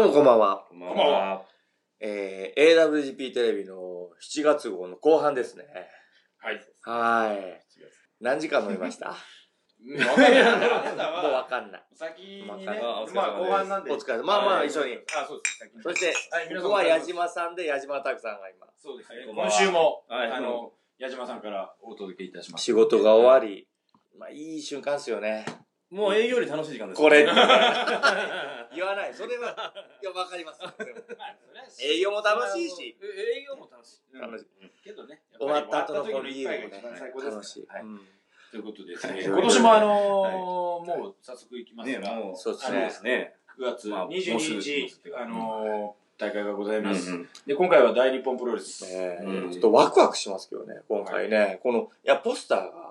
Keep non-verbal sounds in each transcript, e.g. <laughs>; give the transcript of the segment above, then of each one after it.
どうもこんばんは。こんばんは。えー、AWGP テレビの7月号の後半ですね。はい。はーい。何時間飲みました？もうは、わかんない。<laughs> 先にね、まあまあ後半なんで。お疲れ様。まあまあ一緒に。あ、そうです。先にそして、はい、皆ここは矢島さんで矢島拓さんが今、そうですね。今週も、はいあの、矢島さんからお届けいたします。仕事が終わり、まあいい瞬間っすよね。もう営業より楽しい時間です。これって言わない。それは、いや、わかります。<laughs> 営業も楽しいし。営業も楽しい。うん楽しいけどね、終わった後の終わった時ビールもね楽しい。はいうんということでですね、はい今年もあのー、もう早速いきますね、が、もう、そうですね。ですね。9月まあ22もうすぐ日、あのー、大会がございます。うんで、今回は大日本プロレス。ねえうんちょっとワクワクしますけどね、今回ね。この、いや、ポスターが、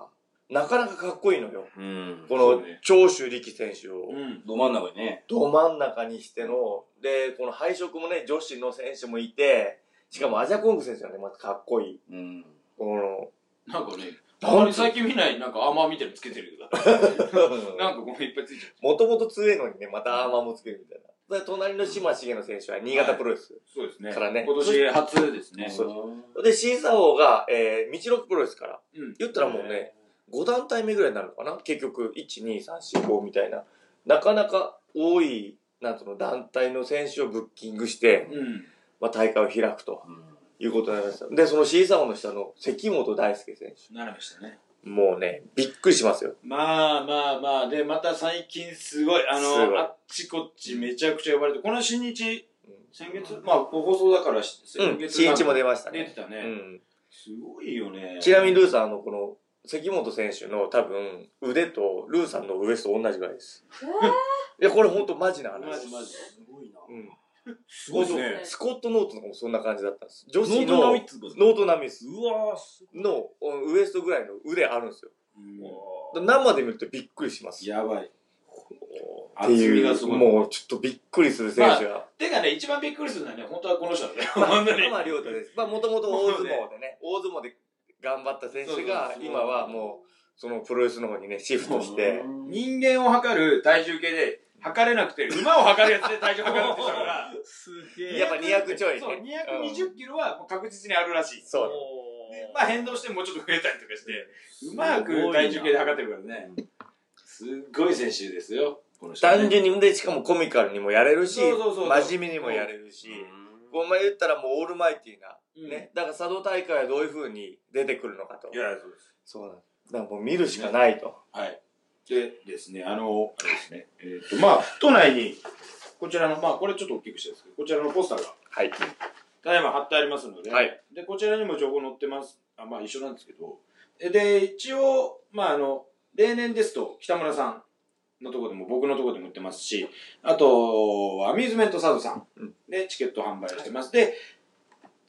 なかなかかっこいいのよ。うん。この長州力選手を、うん。ど真ん中にね。ど真ん中にしての、で、この配色もね、女子の選手もいて、しかもアジャコング選手がね、またかっこいい。うん。この、なんかね、たまに最近見ない、なんかアーマー見てるつけてるけど、なんかごめんいっぱいついちゃう。もともと強いのにね、またアーマーもつけるみたいな。で、隣の島重野選手は新潟プロレス。そうですね。からね今年初ですね。そうで、審査王が、えー、道のくプロレスから。うん。言ったらもうね、5団体目ぐらいになるのかな？結局、1、2、3、4、5みたいな。なかなか多い、なんとの団体の選手をブッキングして、うん。まあ、大会を開くということになりました。で、その審査王の下の関本大輔選手。なりましたね。もうね、びっくりしますよ。まあまあまあ、で、また最近すごい、あの、あっちこっちめちゃくちゃ呼ばれて、この新日、うん先月、まあ、放送だから、先うん、月新一も出ましたね。出てたね。うん。すごいよね。ちなみにルーさん、あの、この、関本選手の多分、腕とルーさんのウエスト同じぐらいです。いや、これほんとマジな話。マジマジ。すごいな。うん。すごいですね。スコット・ノートンとかもそんな感じだったんです。女子ノートンのノートン並みです。うわー、すのウエストぐらいの腕あるんですよ。うん生で見るとびっくりします。やばい。っていう、がすごい。もうちょっとびっくりする選手が。てかね、一番びっくりするのはね、本当はこの人だよ。まあ、浜亮太です。まあ、もともと大相撲でね、大相撲で頑張った選手が今はもう、そのプロレスの方にね、シフトして、人間を測る体重計で測れなくて、馬を測るやつで体重測るって人だから、すげやっぱ200ちょいね。そう、220キロはもう確実にあるらしい。そう。でまあ変動してもうちょっと増えたりとかして、うまく体重計で測ってるからね。すっごい選手ですよ、この人ね。単純に、で、しかもコミカルにもやれるし、真面目にもやれるし、お前言ったらもうオールマイティーな、うんね。だから佐渡大会はどういう風に出てくるのかとい。や、そうです。そうなんです。だからもう見るしかないと。はい。でですね、あの、あれですね、えっ、と、まあ、都内に、こちらの、まあ、これちょっと大きくしてですけど、こちらのポスターが、はい。ただいま貼ってありますので、はいで、こちらにも情報載ってます。あまあ、一緒なんですけど、えで、一応、まあ、あの、例年ですと、北村さんのところでも、僕のところでも売ってますし、あと、アミューズメントサードさんうんでチケット販売してます。で、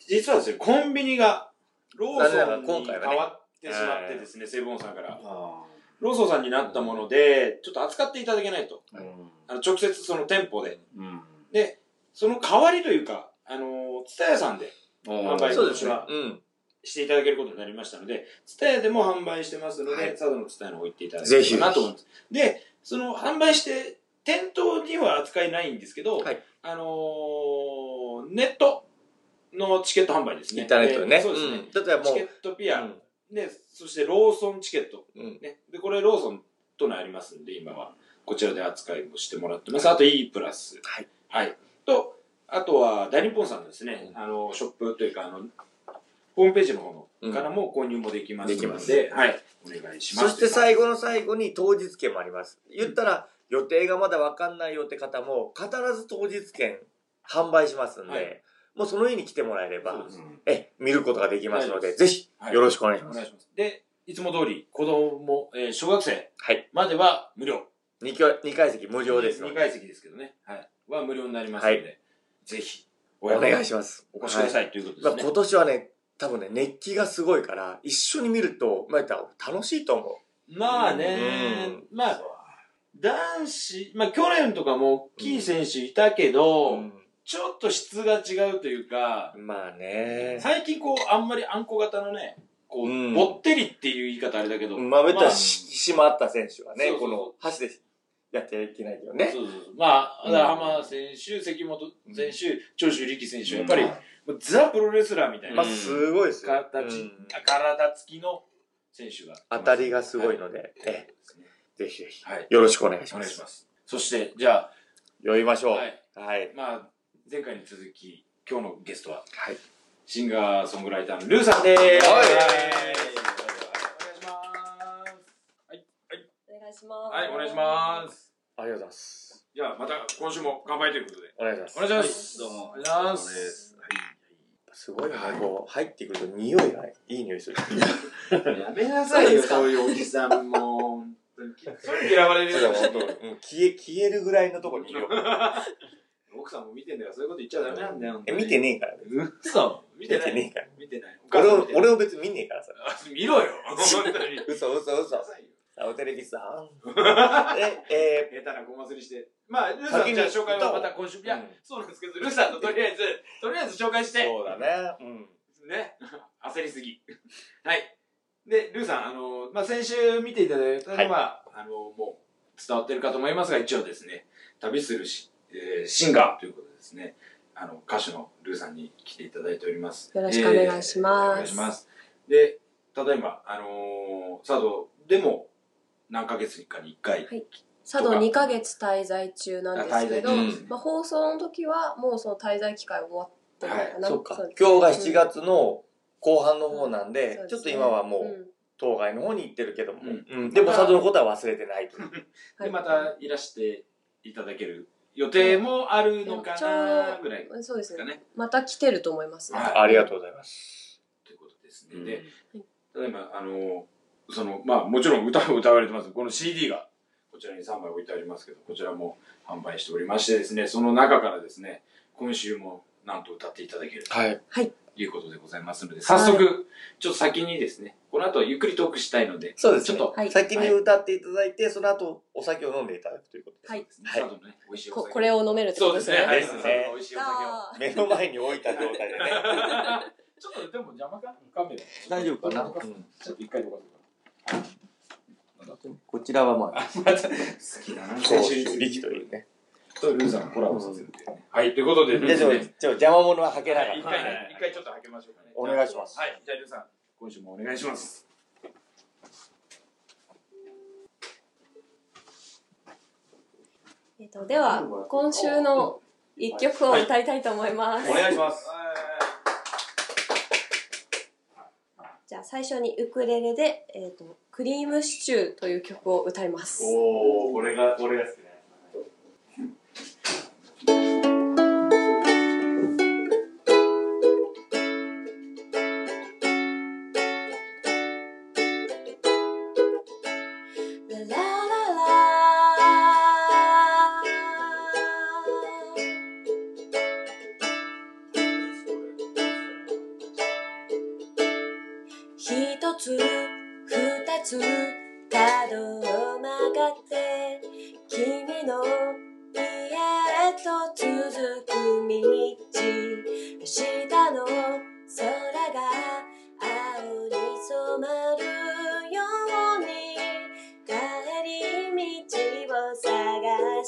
実はですね、コンビニが、ローソンに変わってしまってですね、セブンさんから。あローソンさんになったもので、ちょっと扱っていただけないと。ーあの直接その店舗で。うん。で、その代わりというか、あの、ツタヤさんで販売そうですね今年は。うん。していただけることになりましたので、ツタヤでも販売してますので、はい佐渡のツタヤに置いていただければなと思います。で、その販売して、店頭には扱いないんですけど、はいあのーネットのチケット販売ですね。インターネットでね。でそうですね。ん。だってもチケッう、トピア、うんで、そしてローソンチケット。うん。ね。で、これローソンとのありますんで、今は。こちらで扱いもしてもらってます。あと E プラス。はい。はい。と、あとは大日本さんのですね、あの、ショップというか、あの、ホームページの方のからも購入もできますので、はい。お願いします。そして最後の最後に当日券もあります。言ったら、予定がまだわかんないよって方も、必ず当日券販売しますんで、はいもうその日に来てもらえればえ、見ることができますので、はいぜひ、はいよろしくお願いします。で、いつも通り、子供、えー小学生はい。までは無料。2, 階二階席無料ですの2で、階席ですけどね。はい。は無料になりますので、はぜひ、お願いしまます。お越しくださいということですね。まあ今年はね、多分ね、熱気がすごいから、一緒に見ると、まあ、楽しいと思まあね、まあ、男子、まあ去年とかも大きい選手いたけう。ど、うんちょっと質が違うというか、まあね。最近こう、あんまりあんこ型のね、こう、うんぼってりっていう言い方あれだけど、まあ、言ったまあらし、締まった選手はねそう、そうこの箸でやっていけないけどね。そうそうそう。まあ、だからうん浜田選手、関本選手、長州力選手、やっぱり、もうザ・プロレスラーみたいなまあ、すごいですよ。形、うん体つきの選手が。当たりがすごいので。で、ええぜひぜひ、はい。よろしくお願いしおます。願いします。そして、じゃあ、呼びましょう。ははい。い。まあ、前回に続き、今日のゲストは、はい。シンガーソングライターのルーさんです。はいお願いしお願いします。ます。はい、お願いします。ありがとうございます。じゃあ、また今週も乾杯ということで。お願いします。お願いします。どうもお願いします。すごいね、こう、入ってくると匂いがいい匂いする。やめなさいよ、そういうおじさんも。嫌われるよ。そうだ本当うん消え、消えるぐらいのとこにいるよ。<laughs> 奥さんも見てんだから、そういうこと言っちゃダメなんだよ。え、見てねえから。え。嘘見見てない。てねえから。見てない。俺を、俺を。を別に見ねえからさ。見ろよ。本当に。嘘嘘嘘。サオテレビさん。<laughs> え、え下手なごますりして。まあ、ルーさん、じゃあ紹介はまた今週。いやうん、そうなんですけど、ルーさんのとりあえず、とりあえず紹介しー、て。そうだね。うん。ね。<laughs> 焦りすぎ。はい。で、ルーさん、あの、まあ、先週見ていただいたはいのは、あの、もう伝わってるかと思いますが、一応ですね、旅するし、えーシンガーということでですね、あの、歌手のルーさんに来ていただいております。よろしくお願いします。えーお願いします。で、ただいま、あのー、佐渡でも、何ヶ月かに1回、はい。佐渡2ヶ月滞在中なんですけど、あ滞在中まあ、放送の時はもうその滞在期間終わってるのかな、そうか。今日が7月の後半の方なんで、そうですねちょっと今はもう、ん当該の方に行ってるけども、うん。うん。でも佐渡のことは忘れてないと。は <laughs> いで、またいらしていただける予定もあるのかなぐらいでそうですねすかね。また来てると思います、はいありがとうございます。ということですね。うんで、例えば、あの、その、まあ、もちろん歌を <laughs> 歌われてます。この CD が、こちらに3枚置いてありますけど、こちらも販売しておりましてですね、その中からですね、今週もなんと歌っていただけるとはい。いうことでございますので、早速、ちょっと先にですね、この後ゆっくりトークしたいので、そうですねちょっと、はい先に歌っていただいて、その後、お酒を飲んでいただくということです。はいはい、ね、美味しいお酒ここれを飲めるってそうですね。ことですねはいですね美味しいお酒を。あ目の前に置いた状態でね。<laughs> ちょっとでも邪魔か？カメラ。大丈夫かな、ちょっと一回どかこちらはまあ、好きだな。長州力というね。とルーさんのコラボさせるっていうね。はい、ということでで、ちょ、ちょ、邪魔者は吐けなかった。一回ね、一回ちょっと開けましょうかね。お願いしますはい、じゃあルーさん、今週もお願いします。えっと、では今週の一曲を歌いたいと思います、お願いします。じゃあ最初にウクレレで、えっと「クリームシチュー」という曲を歌いますおー、俺が、俺が好き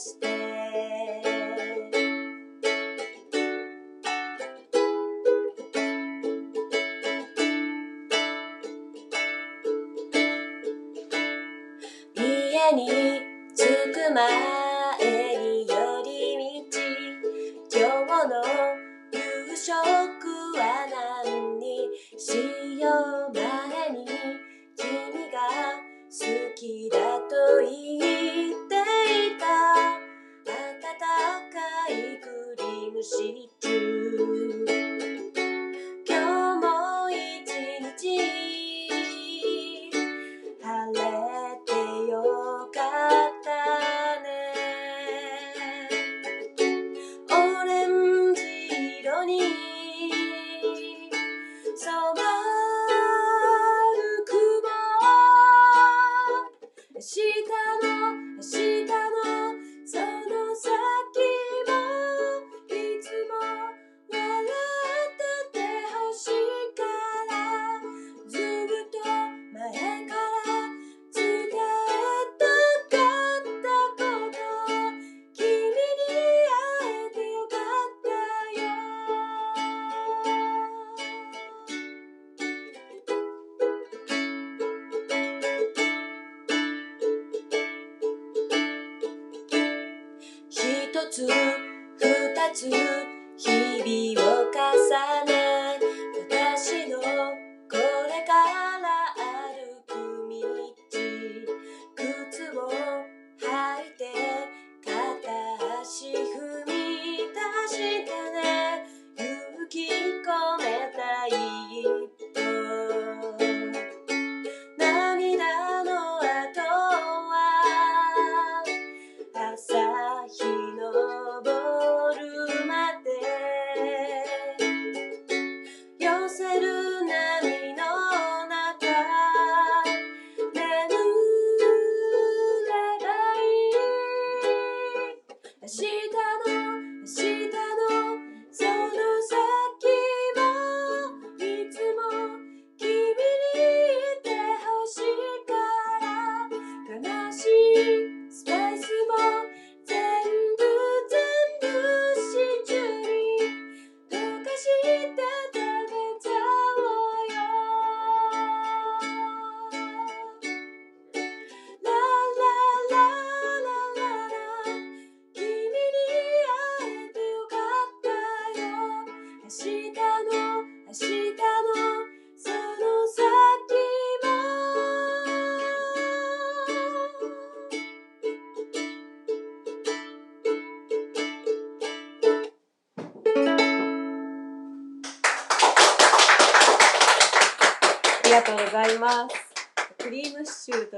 して。家に着く前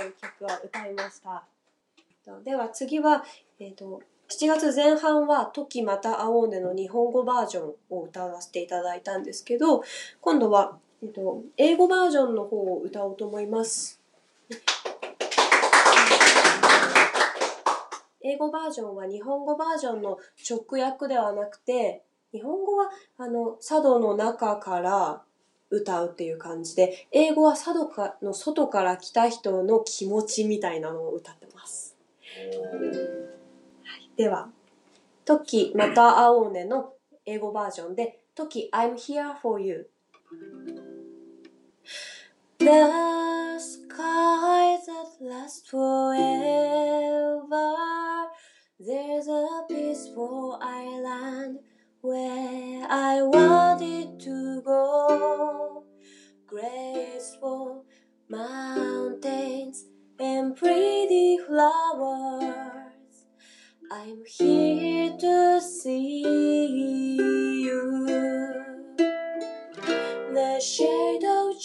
いう曲を歌いました。では次は、えっ、と、7月前半は、時また会おうねの日本語バージョンを歌わせていただいたんですけど、今度は、えっ、と、英語バージョンの方を歌おうと思います。英語バージョンは日本語バージョンの直訳ではなくて、日本語は、あの、茶道の中から歌うっていう感じで、英語は茶道かの外から来た人の気持ちみたいなのを歌ってます。では、トキまた会おうねの英語バージョンで、トキ I'm here for you. The skies that last forever. There's a peaceful island where I wanted to go. Graceful mountains and pretty flowers. I'm here to see you. The shade of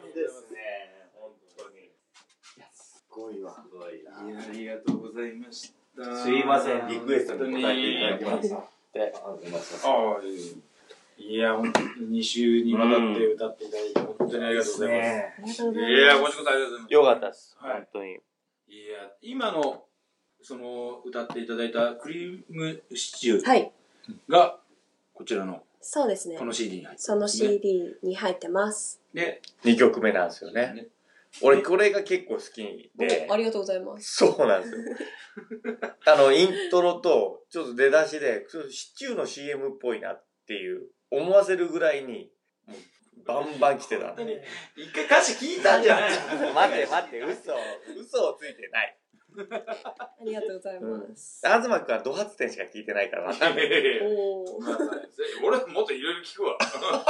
感ですね。本当に。いや、すごいわ。すごいいやありがとうございました。すいません、リクエストに答えていただきました。で、ああ、いや、本当に2週にわたって歌っていただいて、本当にありがとうございます。いや、こちらこそありがとうございます。よかったです。はい本当に。いや、今の、その、歌っていただいたクリームシチューはい、が、こちらの、そうですねこ。の CD に入ってその CD に入ってます。で、2曲目なんですよね。ね俺、これが結構好きでお、ありがとうございます。そうなんですよ。<laughs> あの、イントロと、ちょっと出だしで、ちょっとシチューの CM っぽいなっていう、思わせるぐらいに、もう、バンバン来てたんで。一回歌詞聞いたんじゃない待って待って、嘘。嘘をついてない。<laughs> ありがとうございます。東君はド発展しか聞いてないからわかんない。おお。俺もっといろいろ聞くわ。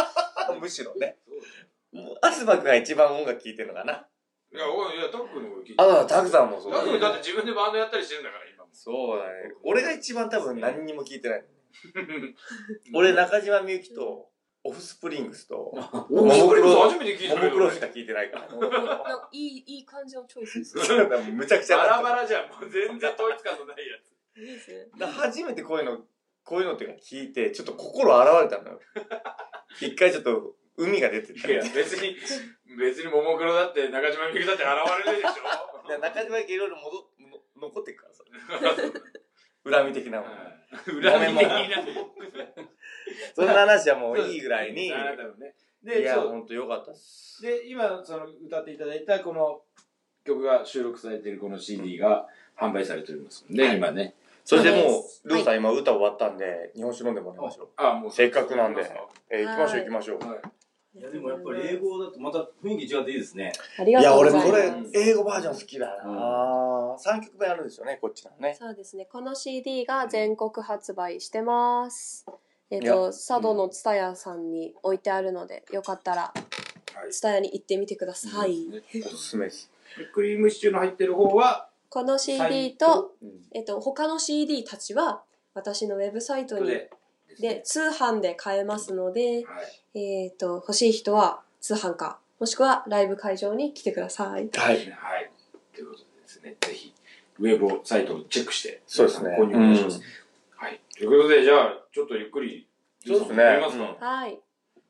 <laughs> むしろね。東君が一番音楽聴いてるのかな？いや、おいいや、タックの方聞いてあ、だからタクさんもそうタックだって自分でバンドやったりしてるんだから、今も。そうだね。俺が一番多分何にも聞いてない。<laughs> 俺、中島みゆきと、オフスプリングスと、おももクロ初めて聞いたももクロしか聞いてないから。なんかいい、いい感じのチョイスです。<laughs> むちゃくちゃバラバラじゃん。もう全然統一感のないやつ。いいですね。初めてこういうの、こういうのっていうか聞いて、ちょっと心洗われたのよ。一回ちょっと、海が出てた。いや、別に、別にももクロだって中島みゆきだって現れるでしょ。<laughs> で中島みゆきいろいろ戻の残ってるからさ。<laughs> 恨み的なもの。恨み的な。<laughs> そんな話はもういいぐらいに。いあなたのね。で、や、そうほんとよかったっす。で、今、その、歌っていただいたこの曲が収録されているこの CD が販売されておりますので、はい今ね。そしてもそうルーさん今歌終わったんで、日本酒飲んでもらいましょう。あ、もう。せっかくなんではえー行きましょう行きましょう。い。いやでもやっぱり英語だとまた雰囲気違っていいですね。ありがいや、とうござい俺これます。、英語バージョン好きだな3曲目あるんですよね、こっちのね。そうですね。この CD が全国発売してます。えっ、いやと、佐渡の蔦屋さんに置いてあるので、よかったら、はい蔦屋に行ってみてください。おすすめです。でクリームシチューの入ってる方は、この CD トと、えっと、他の CD たちは、私のウェブサイトに、で、で、通販で買えますので、はい。えっと、欲しい人は通販か、もしくはライブ会場に来てください。はい。はい。ということでですね、ぜひ、ウェブサイトをチェックして、そうですね購入お願いします。はい。ということで、じゃあ、ちょっとゆっくり、そうですねやりますか？うんはい。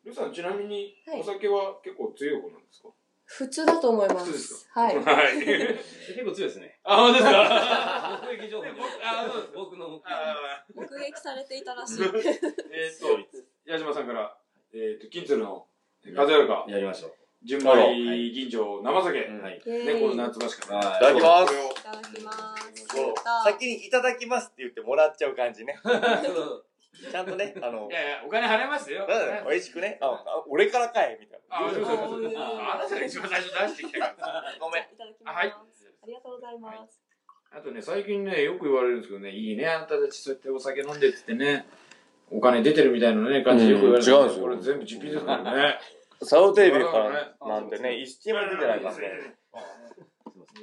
ルーさん、ちなみにはいお酒は結構強い方なんですか？普通だと思いま。普通ですすはい。はい。結構強いですね。あ、本当ですか？目撃情報僕あそうです僕の目撃あ目撃されていたらしい。<laughs> ーえっと、矢島さんから、えっと、金鶴の風やるか、やりましょ純米銀醸生酒、う。はい。イェーイ猫の夏場しかはいいただきますいただきます。そう先にいただきますって言ってもらっちゃう感じね。<laughs> ちゃんとね、あのい、やいや、お金払いますよ。うん美味しくね、あ、あ俺からかいみたいな。あ、そうそうそうああなたが一番最初出してきたから。<laughs> ごめん。いただきます。あはいありがとうございます。あとね、最近ね、よく言われるんですけどね、いいね、あなたたちそうやってお酒飲んでってってね、お金出てるみたいなね、感じでよく言われるんですよこれ全部実費ですからね。サウテービからなんでね、一円も出てないからね。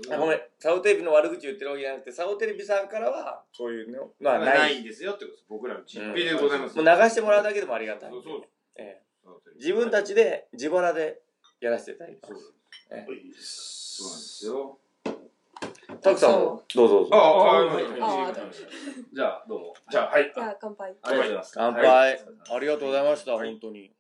あごめん、サウテレビの悪口言ってるわけじゃなくて、サウテレビさんからは、そういうのはなないい。んですよってことです。僕らの実費でございます。もう流してもらうだけでもありがたい。そうそうええそう自分たちで自腹でやらせていただきます。そうなんですよ。たくさんも、どうぞどうぞ。ああ、はい。じゃあ、どうも。じゃあ、はい。じゃあ乾杯。ありがとうございます。乾杯。はいありがとうございました、はい本当に。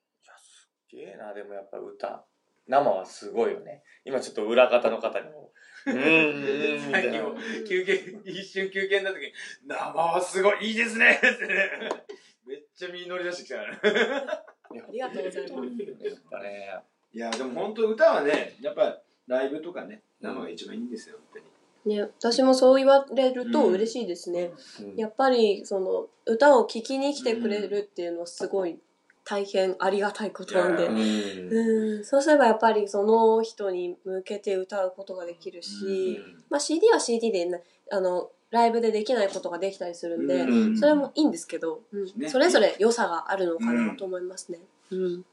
げえな、でもやっぱ歌。生はすごいよね。今ちょっと裏方の方にも。うーん、さっきも。休憩、一瞬休憩になった時に、生はすごい、いいですねってね。<laughs> めっちゃ身乗り出してきたからね。<laughs> ありがとうございます。やっぱね。いや、でも本当歌はね、やっぱライブとかね、生が一番いいんですよ、本ね、私もそう言われると嬉しいですね。うんやっぱりその歌を聴きに来てくれるっていうのはすごい大変ありがたいことなんで。うん。うん、そうすればやっぱりその人に向けて歌うことができるし、まあ、CD は CD でなあのライブでできないことができたりするんで、うん。それもいいんですけど、うん。ね。それぞれ良さがあるのかなと思いますね。うん。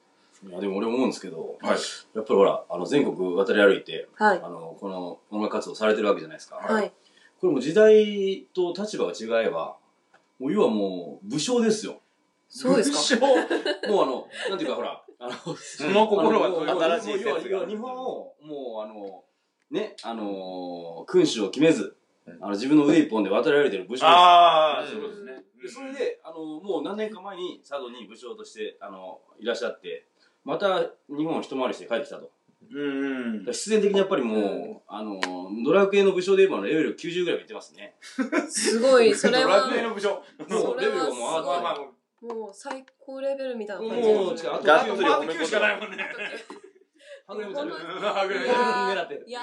いや、でも俺思うんですけど、はい。やっぱりほら、あの、全国渡り歩いて、はい。あの、この音楽活動されてるわけじゃないですか。はい。これもう時代と立場が違えば、もう要はもう武将ですよ。そうですか？もうあの、なんていうかほら、あの、その心はどういうあの新しい説がもう要は要は日本を、もうあの、ね、あの、君主を決めず、あの自分の腕一本で渡り歩いてる武将です。ああ、うんそうですね。でそれで、あの、もう何年か前に佐渡に武将として、あの、いらっしゃって、また日本を一回りして帰ってきたと。うんうん。必然的にやっぱりもう、あの、ドラクエの武将で言えばレベル90ぐらいいってますね。すごいそれドラはクエの武将。もそうれレベルはがもう上がってまあまあ、もう最高レベルみたいな感じ。もう、違う、あと、がっあとつり褒め言葉9しかないもん。ね。や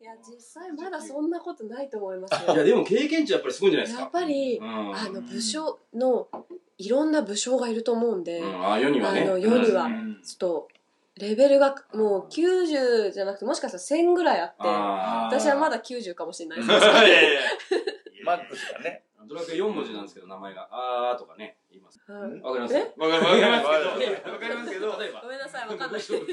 いや実際まだそんなことないと思いますよ。いや、でも経験値やっぱりすごいんじゃないですか。やっぱりうん、あの武将のいろんな武将がいると思うんで、うん、あ、世にはね。あの世には。うん。ちょっとレベルがもう90じゃなくてもしかしたら1000ぐらいあってあ私はまだ90かもしれない。で <laughs> すいやいやいや。マックスがね。ードラクエ4文字なんですけど、名前が。あーとかね、言います。はい。わかります？え？わかるわかりますけど、わかりますけど、例え？ばご。めんなさいわかんないです。すいま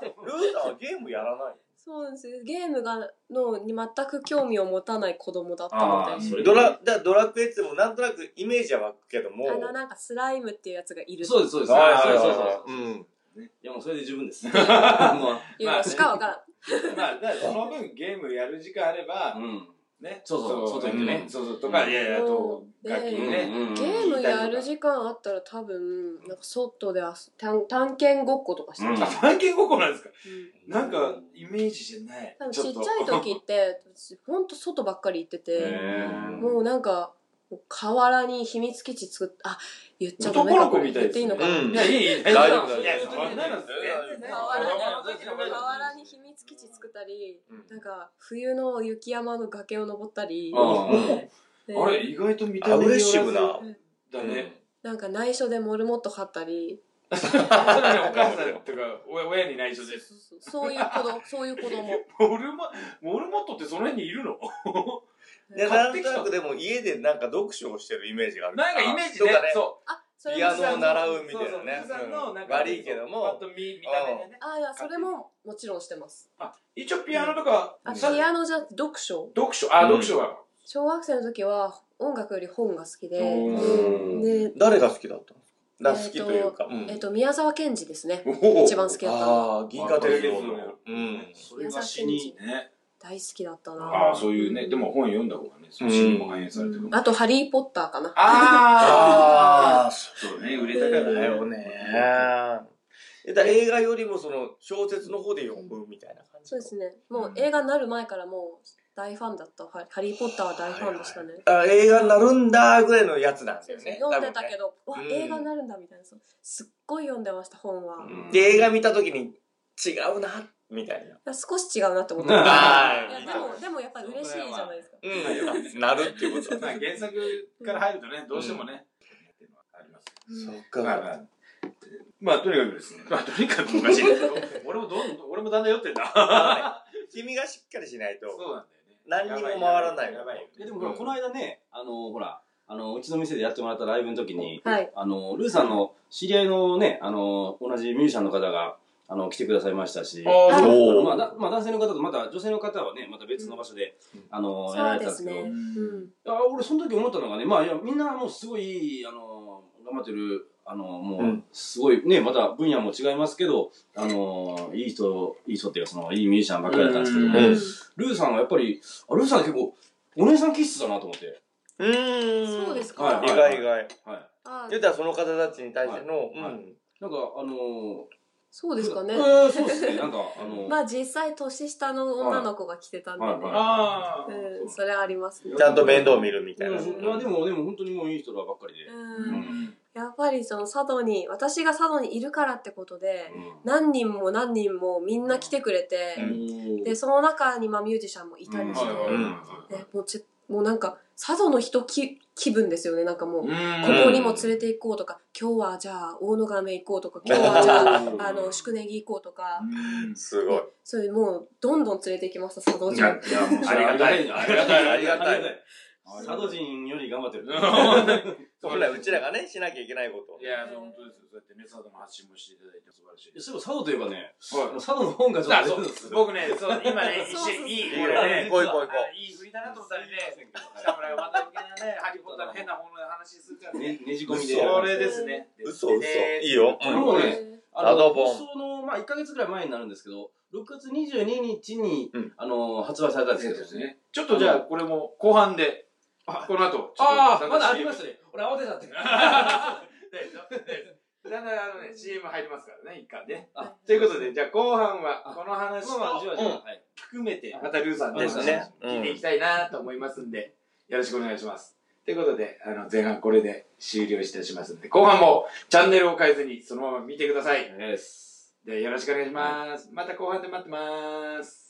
せん。ルーさんはゲームやらないそうなんですよ。ゲームがのに全く興味を持たない子供だったので。あーそれドラ、だドラクエって言ってもなんとなくイメージは湧くけども。あのなんかスライムっていうやつがいる。そうです、そうです。はいはいそうそうそうはいそう。うん。いや、もうそれで十分です。も <laughs> ういうの <laughs> しかわからん。まあ、その分ゲームやる時間あればう、ん。ね。そうそう外行ってね。うんそうそう、とか、いやいや、と、うん。楽器うんね。うん。ゲームやる時間あったら多分なんか。外で遊探探検ごっことか。してました、あ、探検ごっこなんですか。うんなんか、イメージじゃない。多分ちっちゃい時って私ほんと外ばっか。り行っててもうなんか。河原に秘密基地作っあ言っちゃダメ男か。の子みたいです言っていいのか。いや、いい、いい。大丈夫大丈夫河原にうん河原に秘密基地作ったり、うん。なんか冬の雪山の崖を登ったり、うんねあれ、意外と見た目アグレッシブな。だね。なんか内緒でモルモット飼ったり。お母さんとか、親親に内緒で。す。そういう子供そういう子供。モルモ、モルモットってその辺にいるの？なんとなくでも家でなんか読書をしてるイメージがある。なんかイメージね。そあそれピもアノを習うみたいなね。悪いけども。パッと見見た目でね。あいやそれももちろんしてます。あ、一応ピアノとか、ピアノじゃ読書？読書、あ、うん。読書は。小学生の時は音楽より本が好きで、うん。で誰が好きだったんですか？だ好きというか。うん。えっと宮沢賢治ですね。お一番好きだったの。ああ、銀河テレビの。あうん。それが死に、ね。大好きだったなああ、そういうね、でも本読んだ方がね、その詩にも反映されてる。あと「ハリー・ポッター」かなあああ、そうね、売れたからね。だよね。えだ映画よりもその小説の方で読むみたいな感じ。そうですね。もう映画になる前からもう大ファンだった。はハリー・ポッターは大ファンでしたね。あ映画になるんだぐらいのやつなんだそうそうよね。読んでたけど。ど、わ、うん映画になるんだみたいな。すっごい読んでました、本は。映画見た時に違うな、みたいな。少し違うなって思ってうんまはいいやでも、でもやっぱり嬉しいじゃないですか。うん。なるっていうこと <laughs> まあ原作から入るとね、どうしてもね。そっまあまか。あ、まあとにかくですね、まあとにかくおかしいんだけど、<laughs> 俺もどん俺もだんだん酔ってんだ。君がしっかりしないと。そうなんだよね。何にも回らないやばいよえでもこの間ね、あの、ほら、あの、うちの店でやってもらったライブの時に、はい。あの、ルーさんの知り合いのね、あの、同じミュージシャンの方が、あの、来てくださいましたし、あまあ、だまあ、男性の方と、また女性の方はね、また別の場所で、あの、やられてたんですけど、ね。うん。あ俺その時思ったのがね、まあ、いやみんなもうすごい、あの、頑張ってる、あの、もう、うんすごいね、また分野も違いますけど、あの、いい人、いい人っていうか、その、いいミュージシャンばっかりだったんですけども、うんうんルーさんはやっぱり、あルーさん結構、お姉さん気質だなと思って。うーん。そうですか？はい意外意外。はい。あ言ったらその方たちに対しての、はいうん。なんか、あのそうですかね。うんそうですね。なんか、あの、<laughs> まあ実際年下の女の子が来てたんでね。はいはいあうん、それはありますね。ちゃんと面倒見るみたいな。うんまあでも、でも本当にもういい人らばっかりで。う。うんん。やっぱりその佐渡に、私が佐渡にいるからってことで、うん何人も何人もみんな来てくれて、うんで、その中にまあミュージシャンもいたりして、うんね、もうちもうなんか佐渡の人気気分ですよね。なんかもう、うんここにも連れて行こうとか、今日はじゃあ大野亀行こうとか、今日はじゃあ、あの、宿根木行こうとか、すごい。そういうもう、どんどん連れて行きました、佐渡いや、人。いや、もうありがたい。ありがたいありがたい佐渡人より頑張ってる。<laughs> 本来うちらがね、しなきゃいけないこと。いや、本当ですよ。そうやってね、佐渡の発信もしていただいて素晴らしい。そういえば佐渡といえばね、はい佐渡の本がちょっあそうと出てるんですよ。僕ね、そう、今ね、一 <laughs> そうそう瞬、いい、いいよこれね、こいこいこあいい振りだなと思ったらね、北村がま変な本の話するからね。ねねじ込みで。それですね。嘘嘘でいいよこれもね、あの、佐渡本放送の、まあ、1ヶ月ぐらい前になるんですけど、6月22日に、うんあの、発売されたんですけどそうですね。ちょっとじゃあ、これも後半で、この後。ああ、まだありりましたね。俺慌てたって。<laughs> だんだんあのね、CM 入りますからね、一貫ね。あということで、じゃあ後半は、あこの話とまあまあ、じわじわ。うんはい。含めて、またルーさんの話ですねうん聞いていきたいなと思いますんで、よろしくお願いします。ということで、あの、前半これで終了いたしますんで、後半もチャンネルを変えずにそのまま見てください。です。で、よろしくお願いします。また後半で待ってます。